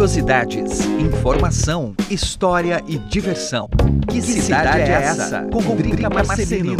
Curiosidades, informação, história e diversão. Que, que cidade, cidade, é essa? Com, com Drica Marcelino.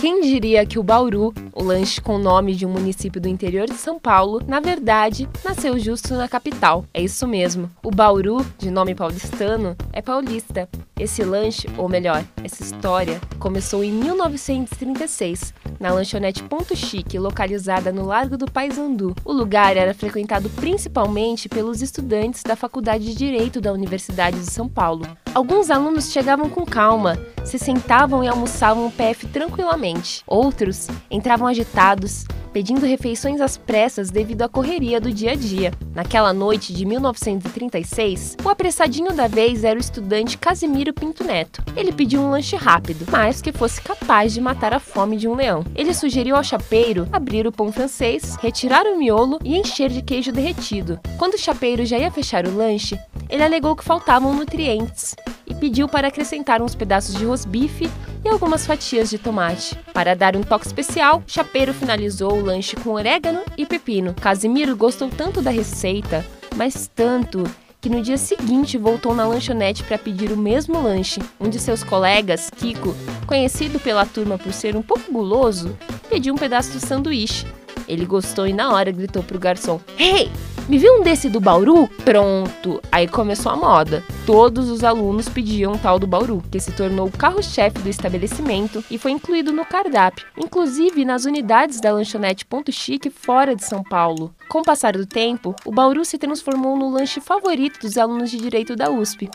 Quem diria que o Bauru, o lanche com o nome de um município do interior de São Paulo, na verdade, nasceu justo na capital. É isso mesmo. O Bauru, de nome paulistano, é paulista. Esse lanche, ou melhor, essa história, começou em 1936, na lanchonete Ponto Chique, localizada no Largo do Paissandu. O lugar era frequentado principalmente pelos estudantes da Faculdade de Direito da Universidade de São Paulo. Alguns alunos chegavam com calma, se sentavam e almoçavam o PF tranquilamente. Outros entravam agitados, pedindo refeições às pressas devido à correria do dia a dia. Naquela noite de 1936, o apressadinho da vez era o estudante Casimiro Pinto Neto. Ele pediu um lanche rápido, mas que fosse capaz de matar a fome de um leão. Ele sugeriu ao chapeiro abrir o pão francês, retirar o miolo e encher de queijo derretido. Quando o chapeiro já ia fechar o lanche, ele alegou que faltavam nutrientes e pediu para acrescentar uns pedaços de rosbife e algumas fatias de tomate. Para dar um toque especial, Chapeiro finalizou o lanche com orégano e pepino. Casimiro gostou tanto da receita, mas tanto que no dia seguinte voltou na lanchonete para pedir o mesmo lanche. Um de seus colegas, Kiko, conhecido pela turma por ser um pouco guloso, pediu um pedaço do sanduíche. Ele gostou e na hora gritou pro garçom: Hey, me viu um desse do Bauru? Pronto! Aí começou a moda. Todos os alunos pediam um tal do Bauru, que se tornou o carro-chefe do estabelecimento e foi incluído no cardápio, inclusive nas unidades da lanchonete Ponto Chique fora de São Paulo. Com o passar do tempo, o Bauru se transformou no lanche favorito dos alunos de direito da USP.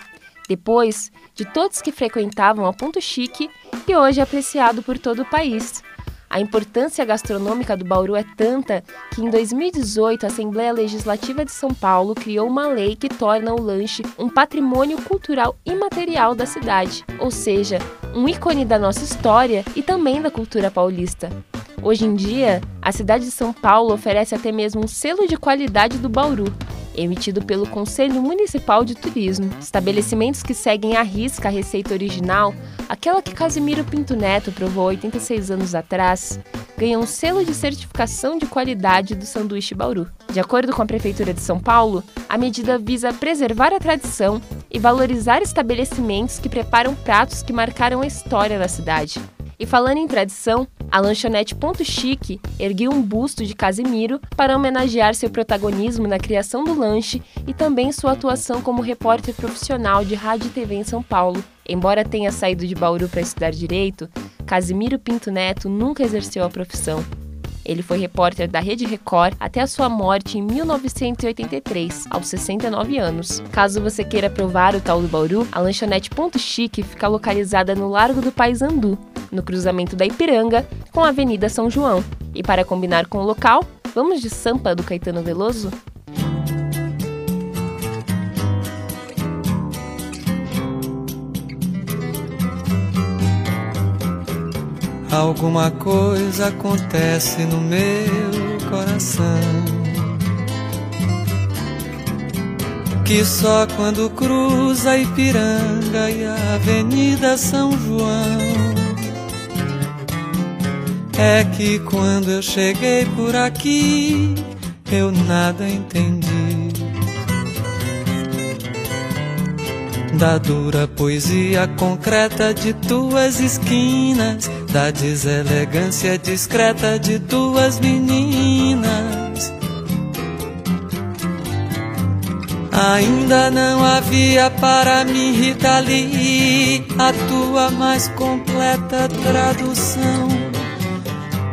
Depois de todos que frequentavam a Ponto Chique e hoje é apreciado por todo o país. A importância gastronômica do Bauru é tanta que em 2018 a Assembleia Legislativa de São Paulo criou uma lei que torna o lanche um patrimônio cultural imaterial da cidade, ou seja, um ícone da nossa história e também da cultura paulista. Hoje em dia, a cidade de São Paulo oferece até mesmo um selo de qualidade do Bauru, emitido pelo Conselho Municipal de Turismo. Estabelecimentos que seguem à risca a receita original, aquela que Casimiro Pinto Neto provou 86 anos atrás, ganham um selo de certificação de qualidade do sanduíche Bauru. De acordo com a Prefeitura de São Paulo, a medida visa preservar a tradição e valorizar estabelecimentos que preparam pratos que marcaram a história da cidade. E falando em tradição, a lanchonete Ponto Chique ergueu um busto de Casimiro para homenagear seu protagonismo na criação do lanche e também sua atuação como repórter profissional de rádio e TV em São Paulo. Embora tenha saído de Bauru para estudar direito, Casimiro Pinto Neto nunca exerceu a profissão. Ele foi repórter da Rede Record até a sua morte em 1983, aos 69 anos. Caso você queira provar o tal do Bauru, a lanchonete Ponto Chique fica localizada no Largo do Paissandu, no cruzamento da Ipiranga com a Avenida São João. E para combinar com o local, vamos de Sampa do Caetano Veloso? Alguma coisa acontece no meu coração. Que só quando cruza Ipiranga e a Avenida São João é que quando eu cheguei por aqui, eu nada entendi. Da dura poesia concreta de tuas esquinas, da deselegância discreta de tuas meninas. Ainda não havia para mim, Rita Lee, a tua mais completa tradução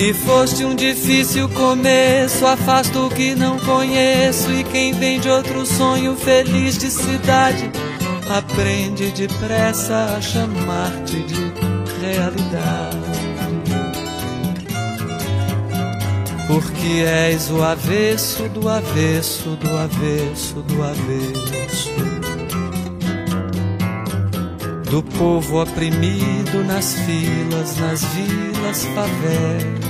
E foste um difícil começo, afasto o que não conheço. E quem vem de outro sonho feliz de cidade, aprende depressa a chamar-te de realidade. Porque és o avesso do avesso do avesso do avesso do povo oprimido nas filas, nas vilas, favelas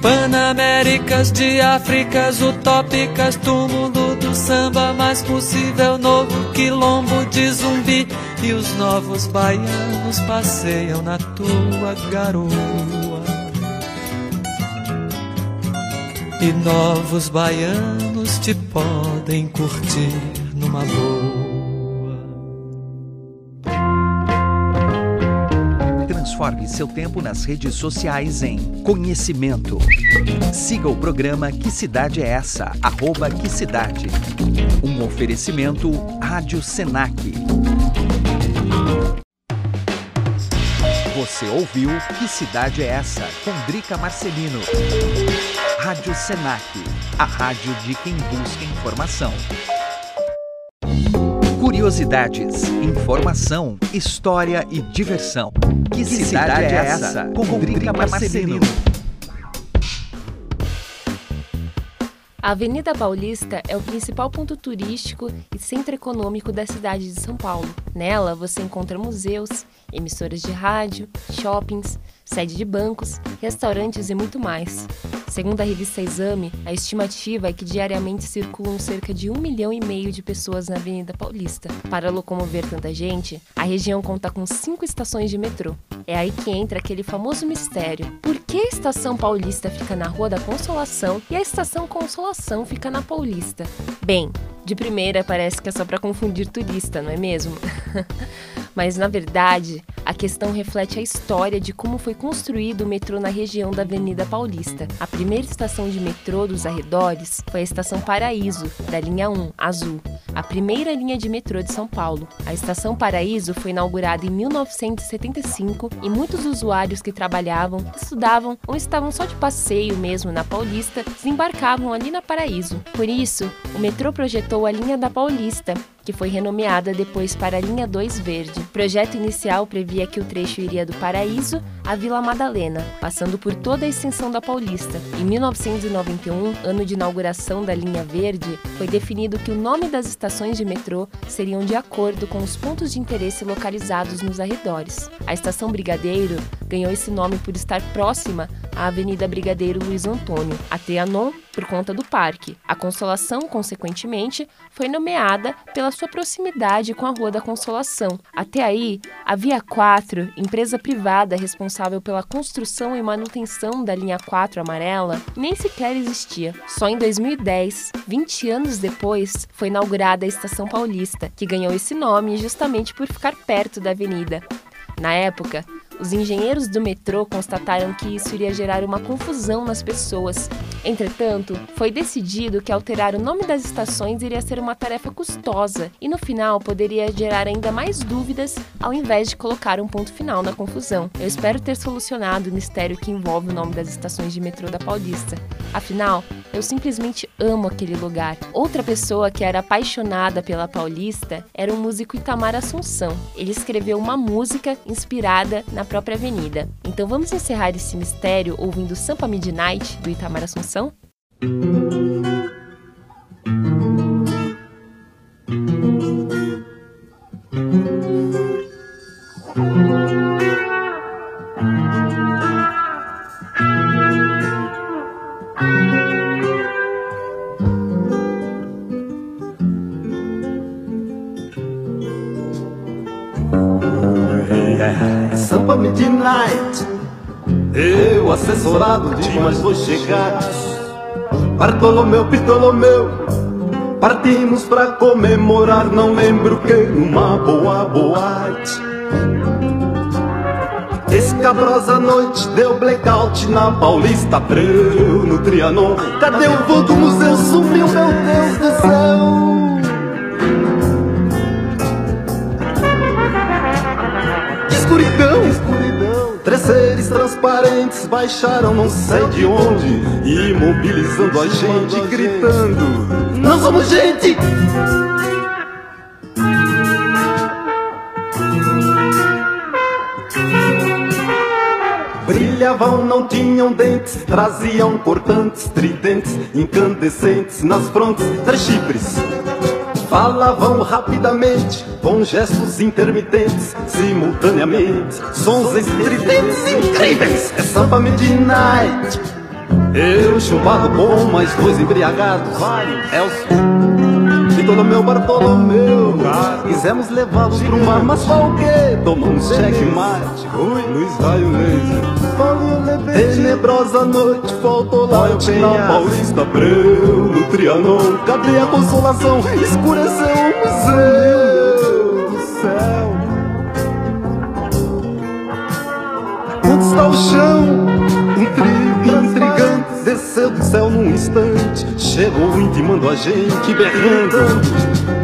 Panaméricas de Áfricas utópicas, túmulo do samba mais possível, novo quilombo de zumbi. E os novos baianos passeiam na tua garoa. E novos baianos te podem curtir numa boa. Transforme seu tempo nas redes sociais em conhecimento. Siga o programa Que Cidade é Essa? Arroba Que Cidade. Um oferecimento Rádio Senac. Você ouviu Que Cidade é Essa? Com Drica Marcelino. Rádio Senac, a rádio de quem busca informação. Curiosidades, informação, história e diversão. Que, cidade, cidade, é essa? Com, Com Drica Marcelino. A Avenida Paulista é o principal ponto turístico e centro econômico da cidade de São Paulo. Nela você encontra museus, emissoras de rádio, shoppings, sede de bancos, restaurantes e muito mais. Segundo a revista Exame, a estimativa é que diariamente circulam cerca de um milhão e meio de pessoas na Avenida Paulista. Para locomover tanta gente, a região conta com cinco estações de metrô. É aí que entra aquele famoso mistério: por que a estação Paulista fica na Rua da Consolação e a estação Consolação fica na Paulista? Bem, de primeira parece que é só para confundir turista, não é mesmo? Mas na verdade, a questão reflete a história de como foi construído o metrô na região da Avenida Paulista. A primeira estação de metrô dos arredores foi a Estação Paraíso, da linha 1, azul, a primeira linha de metrô de São Paulo. A Estação Paraíso foi inaugurada em 1975 e muitos usuários que trabalhavam, estudavam ou estavam só de passeio mesmo na Paulista desembarcavam ali na Paraíso. Por isso, o metrô projetou a linha da Paulista, que foi renomeada depois para linha 2 Verde. O projeto inicial previa que o trecho iria do Paraíso à Vila Madalena, passando por toda a extensão da Paulista. Em 1991, ano de inauguração da linha Verde, foi definido que o nome das estações de metrô seriam de acordo com os pontos de interesse localizados nos arredores. A estação Brigadeiro ganhou esse nome por estar próxima à Avenida Brigadeiro Luiz Antônio, a Trianon por conta do parque. A Consolação, consequentemente, foi nomeada pela sua proximidade com a Rua da Consolação. Até aí, a Via 4, empresa privada responsável pela construção e manutenção da linha 4 amarela, nem sequer existia. Só em 2010, 20 anos depois, foi inaugurada a Estação Paulista, que ganhou esse nome justamente por ficar perto da avenida. Na época, os engenheiros do metrô constataram que isso iria gerar uma confusão nas pessoas. Entretanto, foi decidido que alterar o nome das estações iria ser uma tarefa custosa e no final poderia gerar ainda mais dúvidas ao invés de colocar um ponto final na confusão. Eu espero ter solucionado o mistério que envolve o nome das estações de metrô da Paulista. Afinal, eu simplesmente amo aquele lugar. Outra pessoa que era apaixonada pela Paulista era o músico Itamar Assunção. Ele escreveu uma música inspirada na própria avenida. Então vamos encerrar esse mistério ouvindo Sampa Midnight do Itamar Assunção? Assessorado de mais dois chegados. Bartolomeu, Pitolomeu. Partimos pra comemorar, não lembro que, numa boa boate. Escabrosa noite, deu blackout na Paulista Abreu, no Trianon. Cadê o vulgo museu? Sumiu, meu Deus do céu! Transparentes baixaram não sei de onde, imobilizando a gente, gritando: Não somos gente! Brilhavam, não tinham dentes, traziam cortantes, tridentes, incandescentes nas frontes, três chifres. Falavam rapidamente, com gestos intermitentes, simultaneamente, sons estridentes incríveis. É samba midnight. Eu chupado com mais dois embriagados. Elcio, Bartolomeu, Bartolomeu. Quisemos levá-los pro mar, mas qual o quê? Tomamos checkmate. Ui, Luiz Raio Laser. Tenebrosa noite, faltou light na Paulista Abreu, no Trianon. Cadê a consolação? Escureceu o museu. do céu. Onde está o chão? Desceu do céu num instante. Chegou intimando a gente, berrando.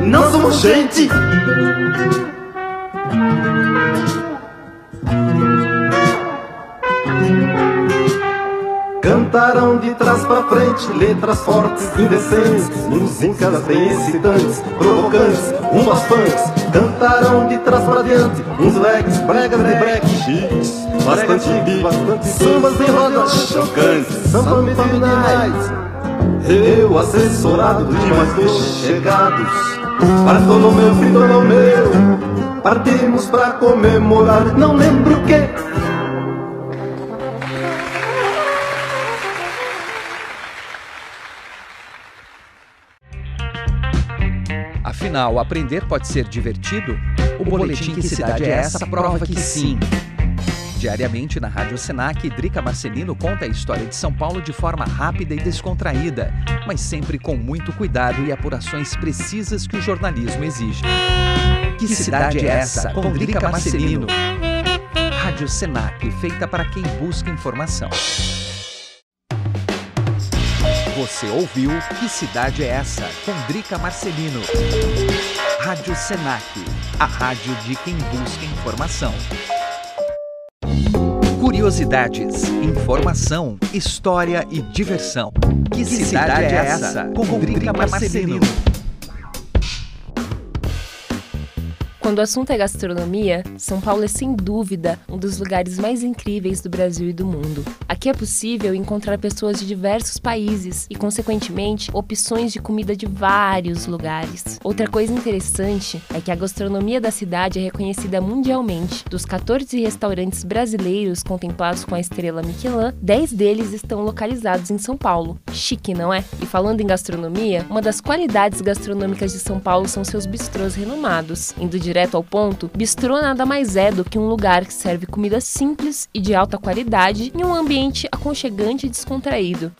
Não somos gente! Cantaram de trás pra frente letras fortes, indecentes, músicas bem excitantes, provocantes, umas punks. Cantaram de trás pra diante, uns leques, bregas de break, chiques, bastante bastante sambas em rodas chocantes, samba midnight. Eu, assessorado de mais dois chegados, Bartolomeu, Fritolomeu, partimos pra comemorar, não lembro o que. Afinal, aprender pode ser divertido? O boletim Que Cidade é Essa prova que sim. Diariamente na Rádio Senac, Drica Marcelino conta a história de São Paulo de forma rápida e descontraída, mas sempre com muito cuidado e apurações precisas que o jornalismo exige. Que, que cidade, cidade é essa? Com Drica Marcelino. Rádio Senac, feita para quem busca informação. Você ouviu Que Cidade é Essa? com Drica Marcelino. Rádio Senac, a rádio de quem busca informação. Curiosidades, informação, história e diversão. Que, que cidade, cidade, é essa? Com, com Drica Marcelino. Quando o assunto é gastronomia, São Paulo é sem dúvida um dos lugares mais incríveis do Brasil e do mundo. Aqui é possível encontrar pessoas de diversos países e, consequentemente, opções de comida de vários lugares. Outra coisa interessante é que a gastronomia da cidade é reconhecida mundialmente. Dos 14 restaurantes brasileiros contemplados com a estrela Michelin, 10 deles estão localizados em São Paulo. Chique, não é? E falando em gastronomia, uma das qualidades gastronômicas de São Paulo são seus bistrôs renomados, indo direto ao ponto, bistrô nada mais é do que um lugar que serve comida simples e de alta qualidade em um ambiente aconchegante e descontraído.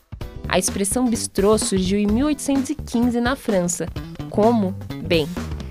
A expressão bistrô surgiu em 1815 na França. Como? Bem,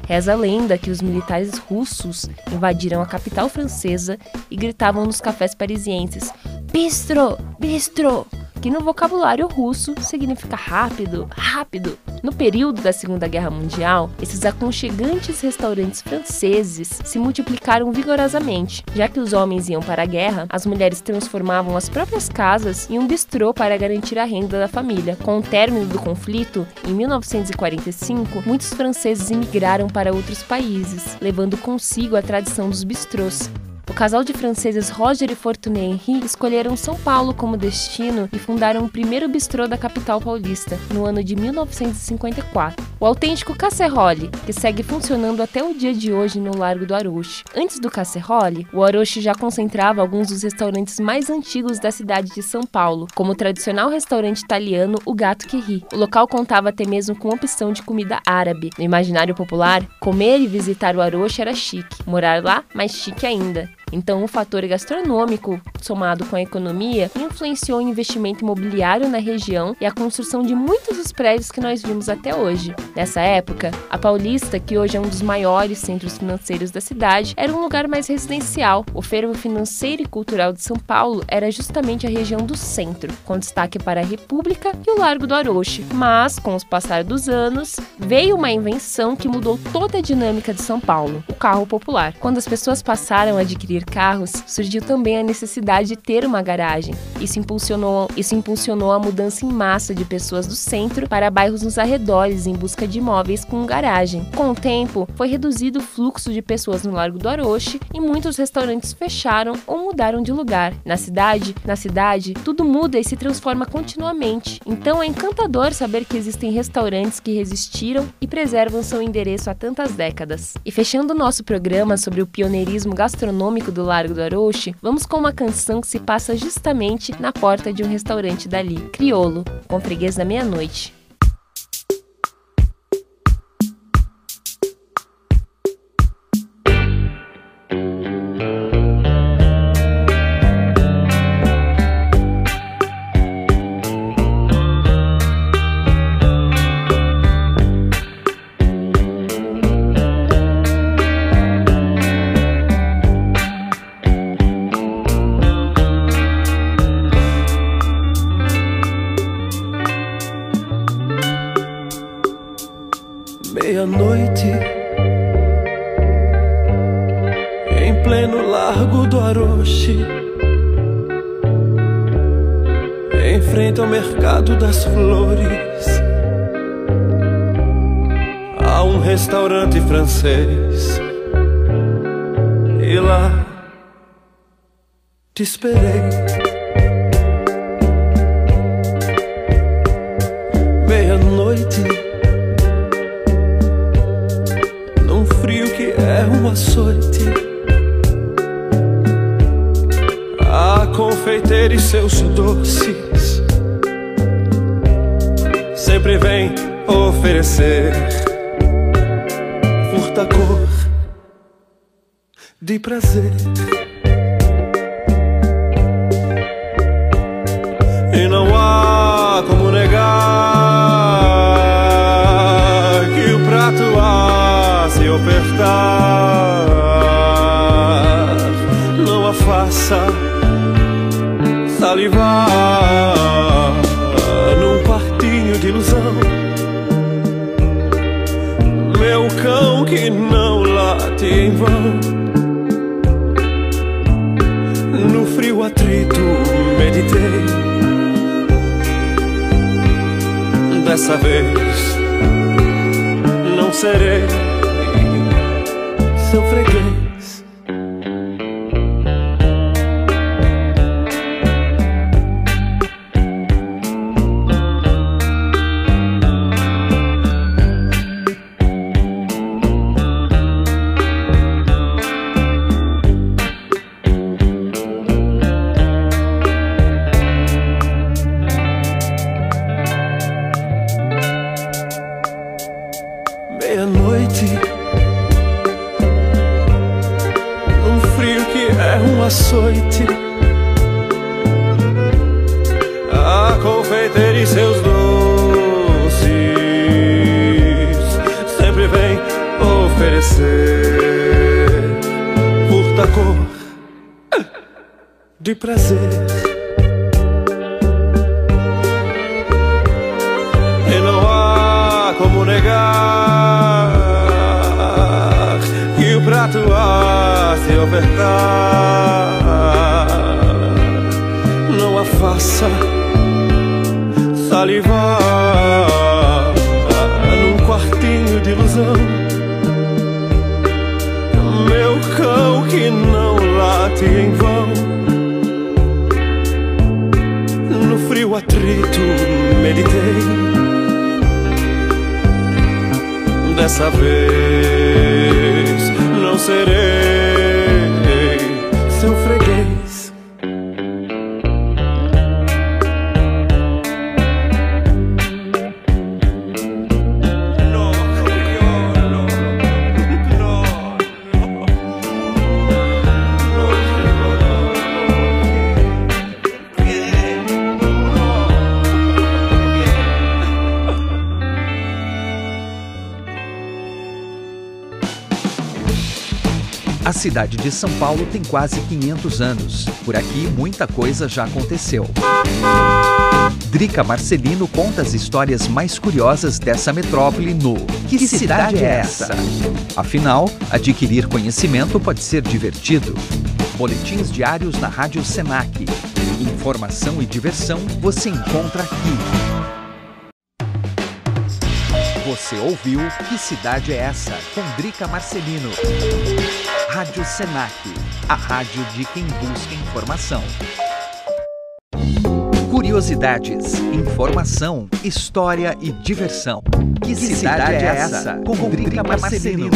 Reza a lenda que os militares russos invadiram a capital francesa e gritavam nos cafés parisienses: Bistro! Bistro! que no vocabulário russo significa rápido, rápido. No período da Segunda Guerra Mundial, esses aconchegantes restaurantes franceses se multiplicaram vigorosamente. Já que os homens iam para a guerra, as mulheres transformavam as próprias casas em um bistrô para garantir a renda da família. Com o término do conflito, em 1945, muitos franceses imigraram para outros países, levando consigo a tradição dos bistrôs. O casal de franceses Roger e Fortuné Henry escolheram São Paulo como destino e fundaram o primeiro bistrô da capital paulista, no ano de 1954. O autêntico Casserole, que segue funcionando até o dia de hoje no Largo do Aroche. Antes do Casserole, o Aroche já concentrava alguns dos restaurantes mais antigos da cidade de São Paulo, como o tradicional restaurante italiano O Gato que Ri. O local contava até mesmo com opção de comida árabe. No imaginário popular, comer e visitar o Aroche era chique, morar lá, mais chique ainda. Então, o fator gastronômico, somado com a economia, influenciou o investimento imobiliário na região e a construção de muitos dos prédios que nós vimos até hoje. Nessa época, a Paulista, que hoje é um dos maiores centros financeiros da cidade, era um lugar mais residencial. O fervo financeiro e cultural de São Paulo era justamente a região do centro, com destaque para a República e o Largo do Aroche. Mas, com os passar dos anos, veio uma invenção que mudou toda a dinâmica de São Paulo: o carro popular. Quando as pessoas passaram a adquirir carros, surgiu também a necessidade de ter uma garagem. Isso impulsionou, isso impulsionou a mudança em massa de pessoas do centro para bairros nos arredores em busca de imóveis com garagem. Com o tempo, foi reduzido o fluxo de pessoas no Largo do Aroche e muitos restaurantes fecharam ou mudaram de lugar. Na cidade, na cidade, tudo muda e se transforma continuamente. Então é encantador saber que existem restaurantes que resistiram e preservam seu endereço há tantas décadas. E fechando o nosso programa sobre o pioneirismo gastronômico do Largo do Aroche, vamos com uma canção que se passa justamente na porta de um restaurante dali, Criolo, com freguês da meia-noite das flores, há um restaurante francês e lá te esperei. Meia-noite é um açoite. A confeiteira e seus doces vem oferecer furta cor de prazer. Dessa vez. Não serei Dessa vez não serei cidade de São Paulo tem quase 500 anos. Por aqui, muita coisa já aconteceu. Drica Marcelino conta as histórias mais curiosas dessa metrópole no Que, que cidade, cidade é essa? Afinal, adquirir conhecimento pode ser divertido. Boletins diários na Rádio Senac. Informação e diversão você encontra aqui. Você ouviu Que Cidade é Essa? com Drica Marcelino. Rádio Senac, a rádio de quem busca informação. Curiosidades, informação, história e diversão. Que, que cidade, cidade, é essa? Com, com Drica Marcelino.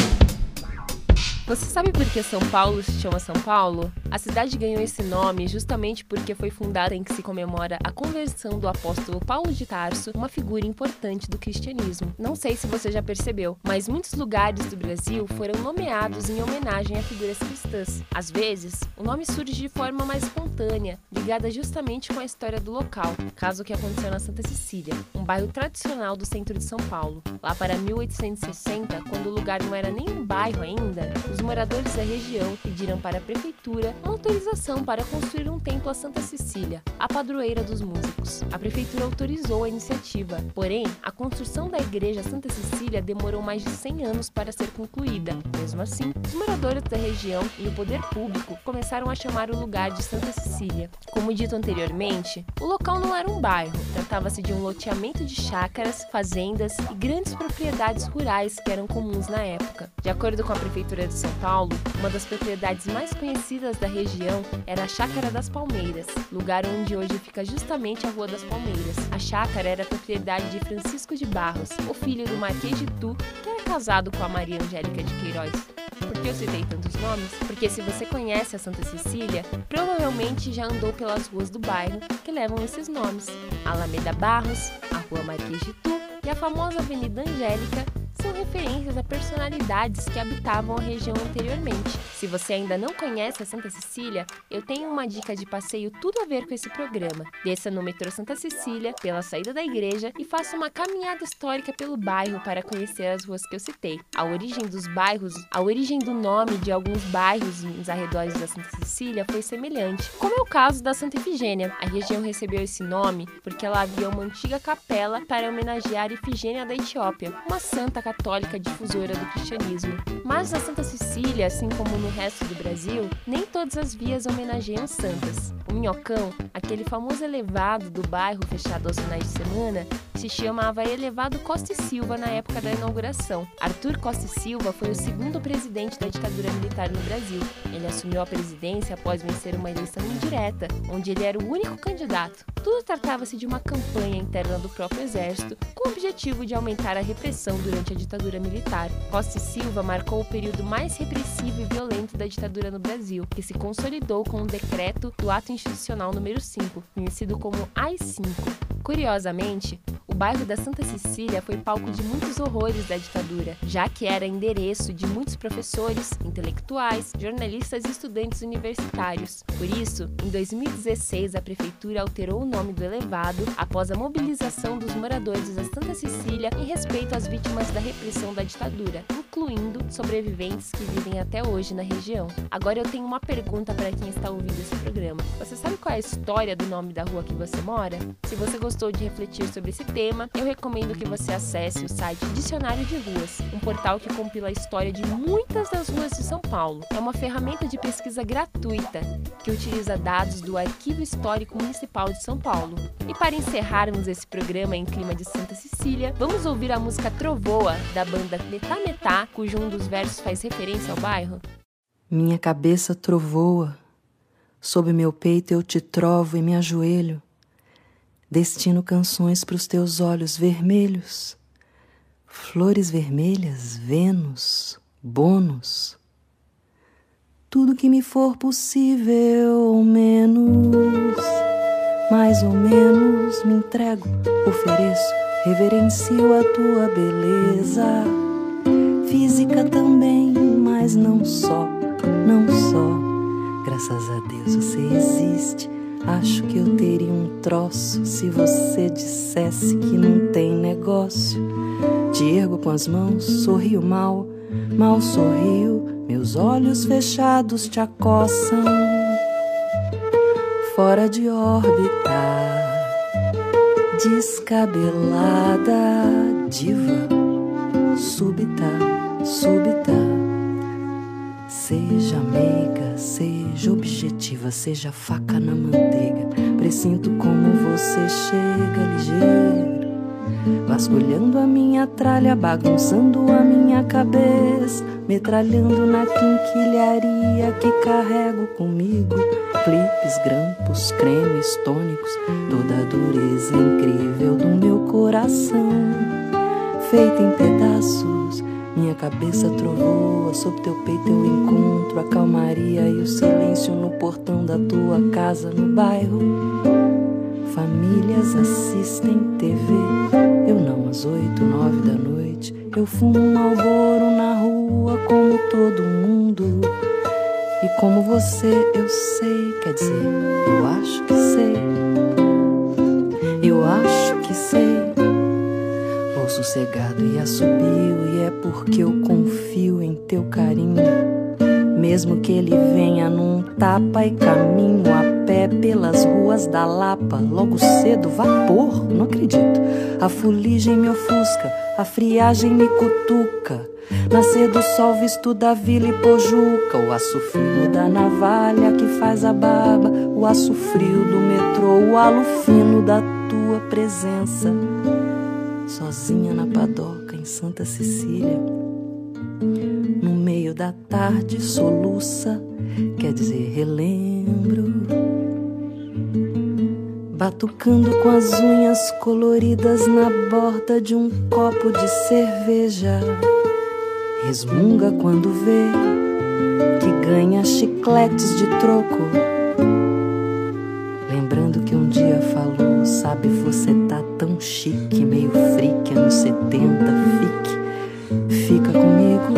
Você sabe por que São Paulo se chama São Paulo? A cidade ganhou esse nome justamente porque foi fundada em que se comemora a conversão do apóstolo Paulo de Tarso, uma figura importante do cristianismo. Não sei se você já percebeu, mas muitos lugares do Brasil foram nomeados em homenagem a figuras cristãs. Às vezes, o nome surge de forma mais espontânea, ligada justamente com a história do local, caso que aconteceu na Santa Cecília, um bairro tradicional do centro de São Paulo. Lá para 1860, quando o lugar não era nem um bairro ainda, os moradores da região pediram para a prefeitura uma autorização para construir um templo a Santa Cecília, a padroeira dos músicos. A prefeitura autorizou a iniciativa, porém, a construção da igreja Santa Cecília demorou mais de 100 anos para ser concluída. Mesmo assim, os moradores da região e o poder público começaram a chamar o lugar de Santa Cecília. Como dito anteriormente, o local não era um bairro, tratava-se de um loteamento de chácaras, fazendas e grandes propriedades rurais que eram comuns na época. De acordo com a prefeitura de São Paulo, uma das propriedades mais conhecidas da região era a Chácara das Palmeiras, lugar onde hoje fica justamente a Rua das Palmeiras. A chácara era propriedade de Francisco de Barros, o filho do Marquês de Tu, que era casado com a Maria Angélica de Queiroz. Por que eu citei tantos nomes? Porque se você conhece a Santa Cecília, provavelmente já andou pelas ruas do bairro que levam esses nomes: Alameda Barros, a Rua Marquês de Tu e a famosa Avenida Angélica, são referências a personalidades que habitavam a região anteriormente. Se você ainda não conhece a Santa Cecília, eu tenho uma dica de passeio tudo a ver com esse programa. Desça no metrô Santa Cecília, pela saída da igreja, e faça uma caminhada histórica pelo bairro para conhecer as ruas que eu citei. A origem dos bairros, a origem do nome de alguns bairros nos arredores da Santa Cecília foi semelhante, como é o caso da Santa Efigênia. A região recebeu esse nome porque lá havia uma antiga capela para homenagear Efigênia da Etiópia, uma santa católica difusora do cristianismo. Mas na Santa Cecília, assim como no resto do Brasil, nem todas as vias homenageiam santas. O Minhocão, aquele famoso elevado do bairro fechado aos finais de semana, se chamava Elevado Costa e Silva na época da inauguração. Arthur Costa e Silva foi o segundo presidente da ditadura militar no Brasil. Ele assumiu a presidência após vencer uma eleição indireta, onde ele era o único candidato. Tudo tratava-se de uma campanha interna do próprio exército, com o objetivo de aumentar a repressão durante a ditadura militar. Costa e Silva marcou o período mais repressivo e violento da ditadura no Brasil, que se consolidou com o decreto do Ato Institucional número 5, conhecido como AI-5. Curiosamente, o bairro da Santa Cecília foi palco de muitos horrores da ditadura, já que era endereço de muitos professores, intelectuais, jornalistas e estudantes universitários. Por isso, em 2016, a prefeitura alterou o nome do elevado após a mobilização dos moradores da Santa Cecília em respeito às vítimas da repressão da ditadura, incluindo sobreviventes que vivem até hoje na região. Agora eu tenho uma pergunta para quem está ouvindo esse programa. Você sabe qual é a história do nome da rua que você mora? Se você gostou de refletir sobre esse tema, eu recomendo que você acesse o site Dicionário de Ruas, um portal que compila a história de muitas das ruas de São Paulo. É uma ferramenta de pesquisa gratuita que utiliza dados do Arquivo Histórico Municipal de São Paulo. E para encerrarmos esse programa em clima de Santa Cecília, vamos ouvir a música Trovoa da banda Metá Metá, cujo um dos faz referência ao bairro. Minha cabeça trovoa, sob meu peito eu te trovo e me ajoelho Destino canções para os teus olhos vermelhos, flores vermelhas, Vênus, bônus. Tudo que me for possível, ou menos, mais ou menos, me entrego, ofereço, reverencio a tua beleza. Física também, mas não só, não só. Graças a Deus você existe Acho que eu teria um troço se você dissesse que não tem negócio. Te ergo com as mãos, sorrio mal, mal sorrio, Meus olhos fechados te acossam, fora de órbita, descabelada, diva, súbita, súbita. Seja meiga, seja objetiva, seja faca na manteiga. Presinto como você chega ligeiro Vasculhando a minha tralha, bagunçando a minha cabeça, metralhando na quinquilharia que carrego comigo. Clipes, grampos, cremes, tônicos, toda a dureza incrível do meu coração. Feita em pedaços, minha cabeça trovoa, sob teu peito eu encontro a calmaria e o silêncio no portão da tua casa no bairro. Famílias assistem TV eu não às oito, nove da noite. Eu fumo um malboro na rua como todo mundo. E como você, eu sei, quer dizer, eu acho que sei. Eu acho que sei. Sossegado e assobio, e é porque eu confio em teu carinho. Mesmo que ele venha num tapa e caminho a pé pelas ruas da Lapa, logo cedo, vapor, não acredito. A fuligem me ofusca, a friagem me cutuca. Nascer do sol visto da vila e pojuca, o aço frio da navalha que faz a barba, o aço frio do metrô, o halo fino da tua presença. Sozinha na padoca em Santa Cecília no meio da tarde soluça, quer dizer, relembro. Batucando com as unhas coloridas na borda de um copo de cerveja. Resmunga quando vê que ganha chicletes de troco. Lembrando que um dia falou, sabe, você tá tão chique, meio 70, fique, fica comigo.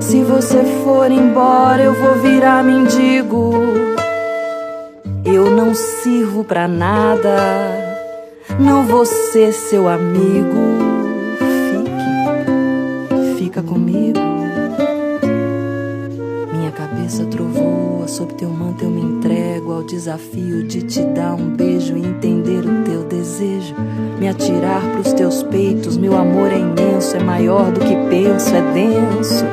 Se você for embora, eu vou virar mendigo. Eu não sirvo pra nada, não vou ser seu amigo. Fique, fica comigo. Minha cabeça trovoa, sob teu manto eu me ao desafio de te dar um beijo e entender o teu desejo. Me atirar pros teus peitos, meu amor é imenso, é maior do que penso, é denso.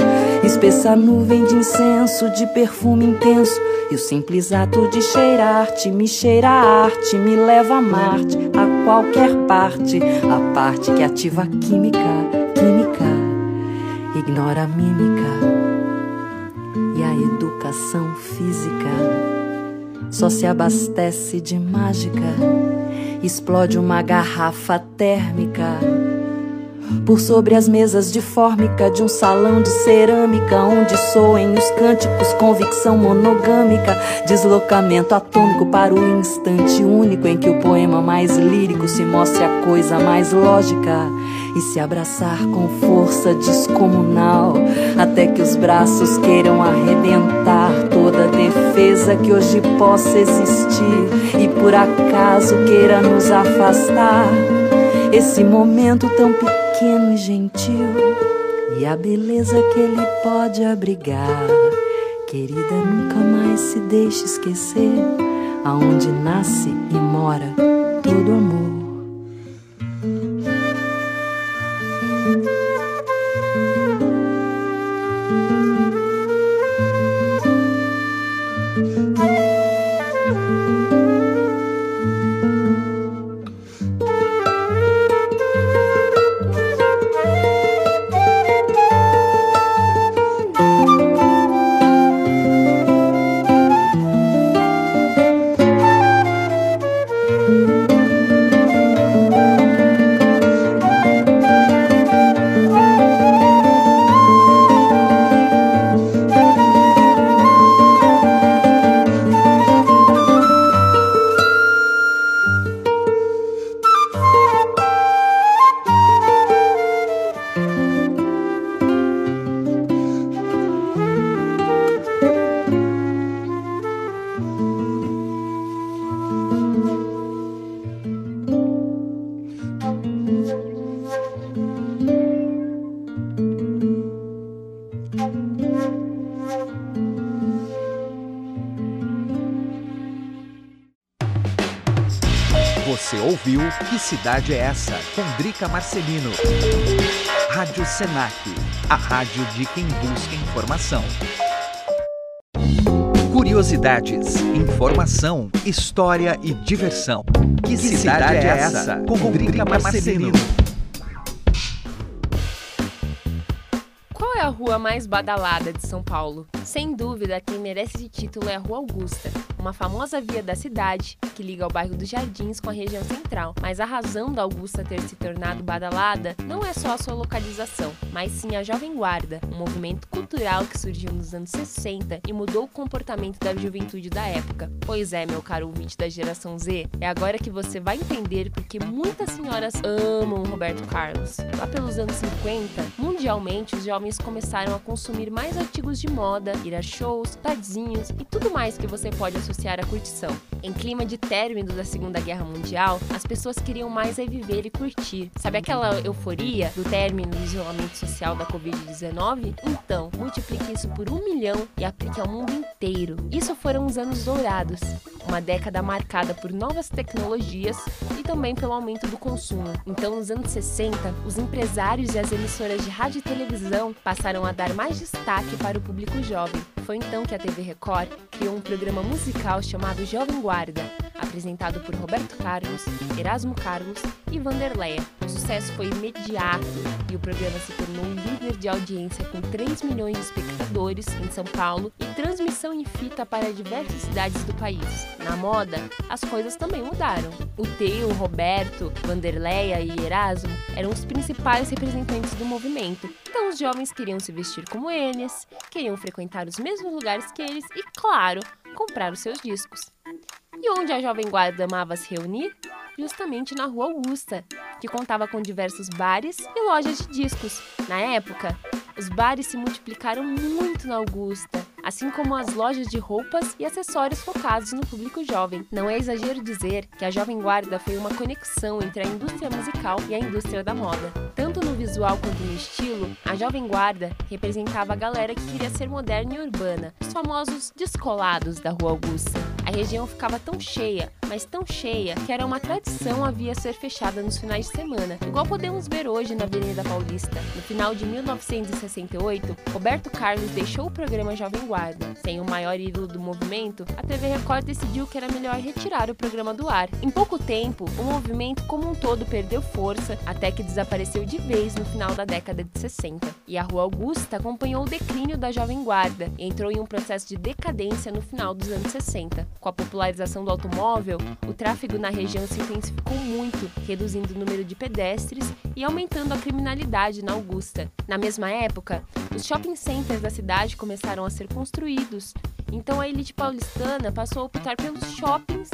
Espessa nuvem de incenso, de perfume intenso. E o simples ato de cheirar-te me cheira a arte, me leva a Marte, a qualquer parte, a parte que ativa a química, química, ignora a mímica e a educação física. Só se abastece de mágica, explode uma garrafa térmica. Por sobre as mesas de fórmica de um salão de cerâmica, onde soem os cânticos, convicção monogâmica, deslocamento atômico para o instante único em que o poema mais lírico se mostre a coisa mais lógica e se abraçar com força descomunal, até que os braços queiram arrebentar toda defesa que hoje possa existir e por acaso queira nos afastar. Esse momento tão pequeno e gentil e a beleza que ele pode abrigar. Querida, nunca mais se deixe esquecer aonde nasce e mora todo amor. Cidade é Essa? com Drica Marcelino. Rádio Senac, a rádio de quem busca informação. Curiosidades, informação, história e diversão. Que, que cidade, cidade, é essa? Com, com Drica Marcelino. Qual é a rua mais badalada de São Paulo? Sem dúvida, quem merece esse título é a Rua Augusta, uma famosa via da cidade que liga ao bairro dos Jardins com a região central. Mas a razão da Augusta ter se tornado badalada não é só a sua localização, mas sim a Jovem Guarda, um movimento cultural que surgiu nos anos 60 e mudou o comportamento da juventude da época. Pois é, meu caro ouvinte da geração Z, é agora que você vai entender porque muitas senhoras amam Roberto Carlos. Lá pelos anos 50, mundialmente os jovens começaram a consumir mais artigos de moda, ir a shows, parzinhos e tudo mais que você pode associar à curtição. Em clima de término da Segunda Guerra Mundial, as pessoas queriam mais é viver e curtir. Sabe aquela euforia do término do isolamento social da Covid-19? Então, multiplique isso por um milhão e aplique ao mundo inteiro. Isso foram os anos dourados, uma década marcada por novas tecnologias e também pelo aumento do consumo. Então, nos anos 60, os empresários e as emissoras de rádio e televisão passaram a dar mais destaque para o público jovem. Foi então que a TV Record criou um programa musical chamado Jovem Guarda, apresentado por Roberto Carlos, Erasmo Carlos e Vanderleia. O sucesso foi imediato e o programa se tornou líder de audiência com 3 milhões de espectadores em São Paulo e transmissão em fita para diversas cidades do país. Na moda, as coisas também mudaram. O Teo, Roberto, Vanderleia e Erasmo eram os principais representantes do movimento. Então os jovens queriam se vestir como eles, queriam frequentar os mesmos lugares que eles e, claro, comprar os seus discos. E onde a Jovem Guarda amava se reunir? Justamente na Rua Augusta, que contava com diversos bares e lojas de discos. Na época, os bares se multiplicaram muito na Augusta, assim como as lojas de roupas e acessórios focados no público jovem. Não é exagero dizer que a Jovem Guarda foi uma conexão entre a indústria musical e a indústria da moda. Visual quanto no estilo, a Jovem Guarda representava a galera que queria ser moderna e urbana, os famosos descolados da Rua Augusta. A região ficava tão cheia, mas tão cheia, que era uma tradição havia ser fechada nos finais de semana, igual podemos ver hoje na Avenida Paulista. No final de 1968, Roberto Carlos deixou o programa Jovem Guarda. Sem o maior ídolo do movimento, a TV Record decidiu que era melhor retirar o programa do ar. Em pouco tempo, o movimento como um todo perdeu força, até que desapareceu de vez no final da década de 60. E a Rua Augusta acompanhou o declínio da Jovem Guarda e entrou em um processo de decadência no final dos anos 60. Com a popularização do automóvel, o tráfego na região se intensificou muito, reduzindo o número de pedestres e aumentando a criminalidade na Augusta. Na mesma época, os shopping centers da cidade começaram a ser construídos, então a elite paulistana passou a optar pelos shoppings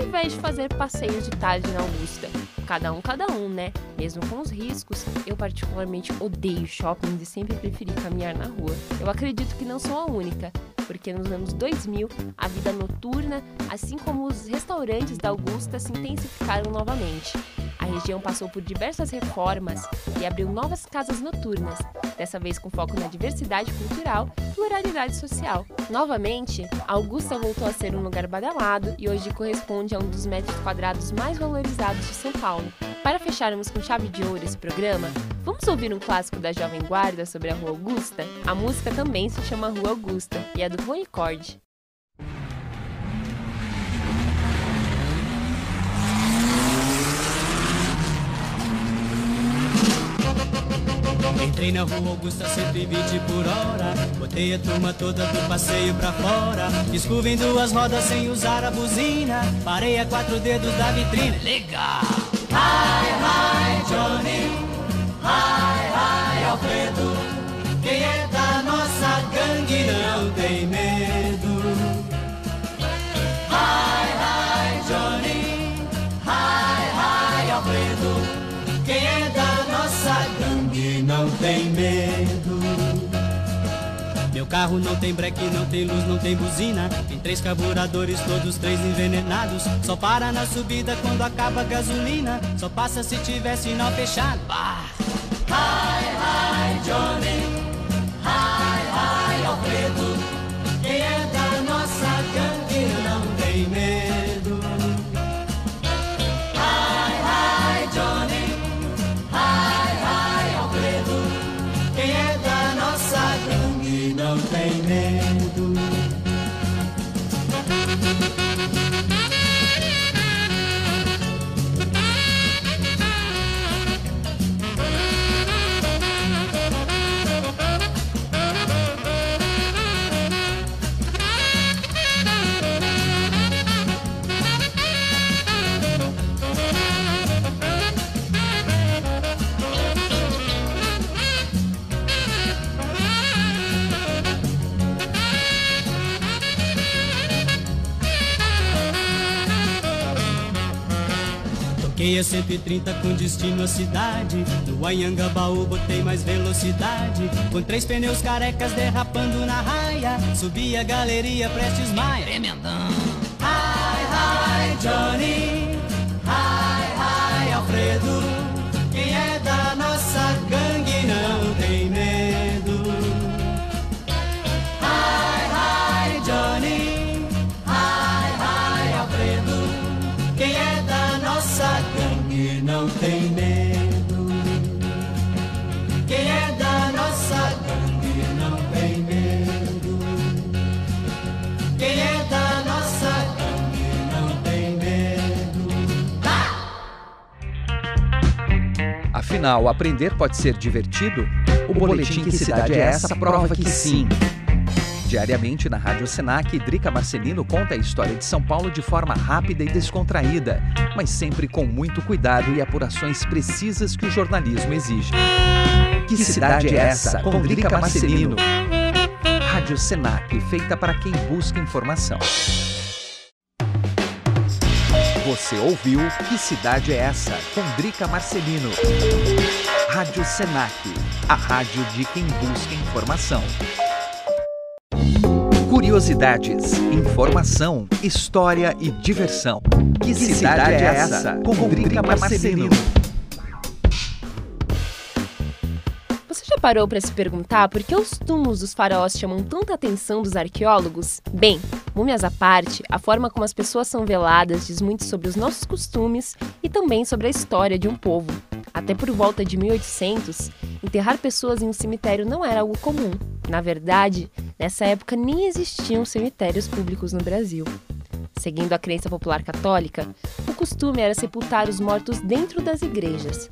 ao invés de fazer passeios de tarde na Augusta. Cada um, cada um, né? Mesmo com os riscos, eu particularmente odeio shopping e sempre preferi caminhar na rua. Eu acredito que não sou a única, porque nos anos 2000 a vida noturna, assim como os restaurantes da Augusta, se intensificaram novamente. A região passou por diversas reformas e abriu novas casas noturnas, dessa vez com foco na diversidade cultural e pluralidade social. Novamente, Augusta voltou a ser um lugar badalado e hoje corresponde a um dos metros quadrados mais valorizados de São Paulo. Para fecharmos com chave de ouro esse programa, vamos ouvir um clássico da Jovem Guarda sobre a Rua Augusta? A música também se chama Rua Augusta e é do Rony Cord. Entrei na rua Augusta 120 por hora. Botei a turma toda do passeio pra fora. Escova em duas rodas sem usar a buzina. Parei a quatro dedos da vitrine. Legal! Hi, hi, Johnny. Hi, hi, Alfredo carro não tem breque, não tem luz, não tem buzina. Tem três carburadores, todos três envenenados. Só para na subida quando acaba a gasolina. Só passa se tiver sinal fechado. Bah! Hi, hi, Toquei a 130 com destino à cidade. No Anhangabaú botei mais velocidade. Com três pneus carecas derrapando na raia. Subi a galeria Prestes Maia. Tremendão. Hi, hi, Johnny. Hi, hi, Alfredo. Gangue não tem medo. Quem é da nossa gangue não tem medo. Quem é da nossa gangue não tem medo. Afinal, aprender pode ser divertido? O boletim Que Cidade é Essa prova que sim. Diariamente na Rádio Senac, Drica Marcelino conta a história de São Paulo de forma rápida e descontraída, mas sempre com muito cuidado e apurações precisas que o jornalismo exige. Que cidade é essa? Com Drica Marcelino. Rádio Senac, feita para quem busca informação. Você ouviu Que Cidade é Essa? Com Drica Marcelino. Rádio Senac, a rádio de quem busca informação. Curiosidades, informação, história e diversão. Que, cidade, é essa? Com Drica Marcelino. Você já parou para se perguntar por que os túmulos dos faraós chamam tanta atenção dos arqueólogos? Bem, múmias à parte, a forma como as pessoas são veladas diz muito sobre os nossos costumes e também sobre a história de um povo. Até por volta de 1800, enterrar pessoas em um cemitério não era algo comum. Na verdade, nessa época nem existiam cemitérios públicos no Brasil. Seguindo a crença popular católica, o costume era sepultar os mortos dentro das igrejas.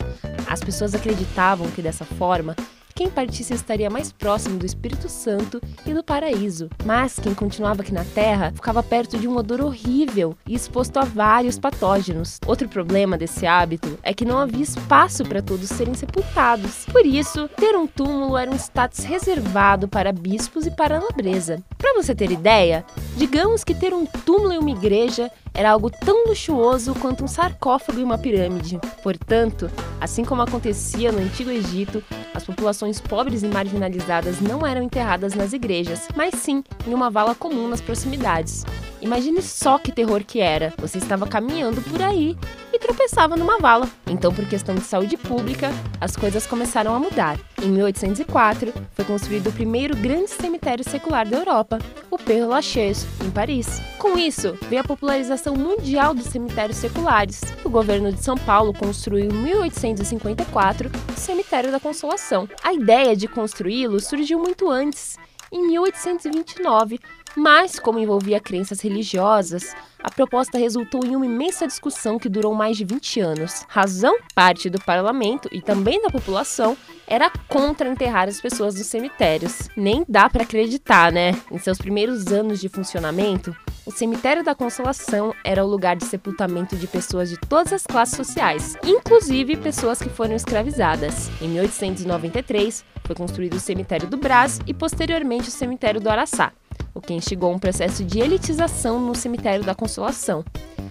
As pessoas acreditavam que dessa forma, quem partisse estaria mais próximo do Espírito Santo e do paraíso. Mas quem continuava aqui na Terra ficava perto de um odor horrível e exposto a vários patógenos. Outro problema desse hábito é que não havia espaço para todos serem sepultados. Por isso, ter um túmulo era um status reservado para bispos e para a nobreza. Para você ter ideia, digamos que ter um túmulo em uma igreja era algo tão luxuoso quanto um sarcófago e uma pirâmide. Portanto, assim como acontecia no Antigo Egito, as populações pobres e marginalizadas não eram enterradas nas igrejas, mas sim em uma vala comum nas proximidades. Imagine só que terror que era. Você estava caminhando por aí e tropeçava numa vala. Então, por questão de saúde pública, as coisas começaram a mudar. Em 1804, foi construído o primeiro grande cemitério secular da Europa, o Père Lachaise, em Paris. Com isso, veio a popularização mundial dos cemitérios seculares. O governo de São Paulo construiu em 1854 o Cemitério da Consolação. A ideia de construí-lo surgiu muito antes, em 1829, mas como envolvia crenças religiosas, a proposta resultou em uma imensa discussão que durou mais de 20 anos. Razão? Parte do parlamento e também da população era contra enterrar as pessoas nos cemitérios. Nem dá para acreditar, né? Em seus primeiros anos de funcionamento, o Cemitério da Consolação era o lugar de sepultamento de pessoas de todas as classes sociais, inclusive pessoas que foram escravizadas. Em 1893, foi construído o Cemitério do Brás e posteriormente o Cemitério do Araçá, o que instigou um processo de elitização no Cemitério da Consolação.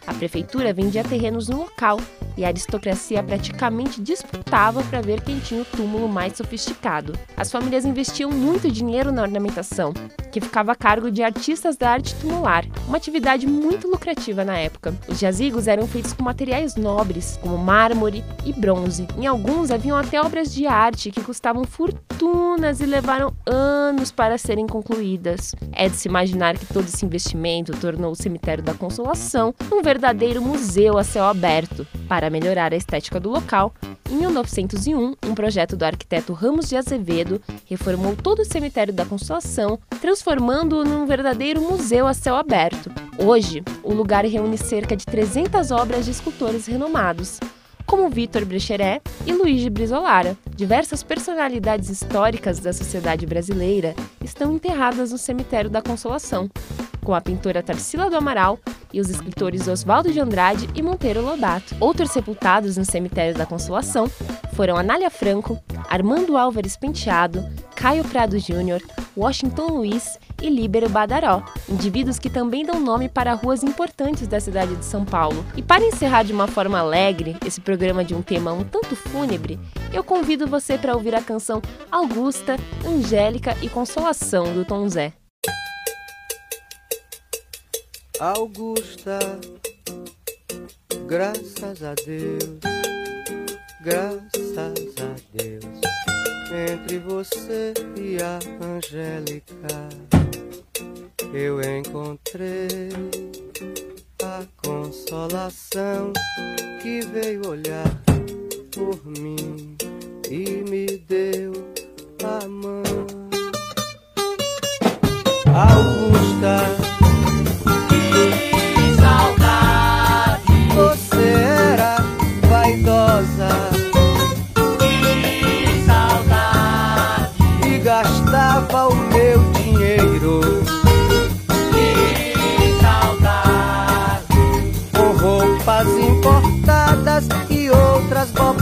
A prefeitura vendia terrenos no local e a aristocracia praticamente disputava para ver quem tinha o túmulo mais sofisticado. As famílias investiam muito dinheiro na ornamentação, que ficava a cargo de artistas da arte tumular, uma atividade muito lucrativa na época. Os jazigos eram feitos com materiais nobres, como mármore e bronze. Em alguns haviam até obras de arte que custavam fortunas e levaram anos para serem concluídas. É de se imaginar que todo esse investimento tornou o Cemitério da Consolação um verdadeiro museu a céu aberto. Para melhorar a estética do local, Em 1901, um projeto do arquiteto Ramos de Azevedo reformou todo o cemitério da Consolação, transformando-o num verdadeiro museu a céu aberto. Hoje, o lugar reúne cerca de 300 obras de escultores renomados, como Vitor Brecheret e Luigi Brizolara. Diversas personalidades históricas da sociedade brasileira estão enterradas no cemitério da Consolação, com a pintora Tarsila do Amaral e os escritores Oswaldo de Andrade e Monteiro Lobato. Outros sepultados no cemitério da Consolação foram Anália Franco, Armando Álvares Penteado, Caio Prado Júnior, Washington Luiz e Líbero Badaró, indivíduos que também dão nome para ruas importantes da cidade de São Paulo. E para encerrar de uma forma alegre esse programa de um tema um tanto fúnebre, eu convido você para ouvir a canção Augusta, Angélica e Consolação do Tom Zé. Augusta, graças a Deus, graças a Deus, entre você e a Angélica, eu encontrei a consolação que veio olhar por mim e me deu a mão. Augusta.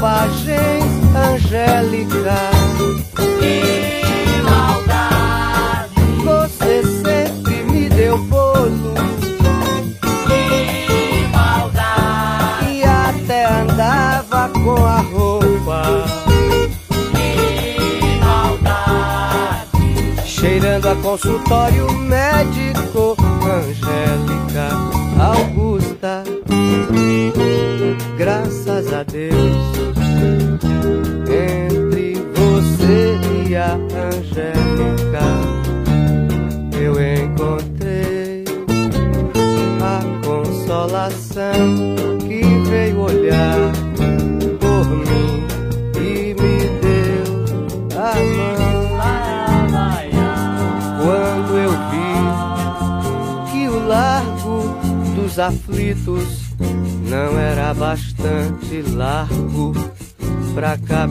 Bobagens, Angélica. Que maldade! Você sempre me deu bolo. Que maldade! E até andava com a roupa. Que maldade! Cheirando a consultório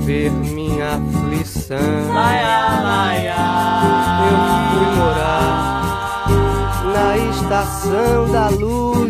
caber minha aflição. Laia, laia. Eu fui morar na estação da luz,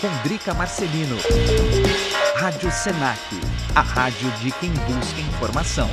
com Drica Marcelino. Rádio Senac, a rádio de quem busca informação.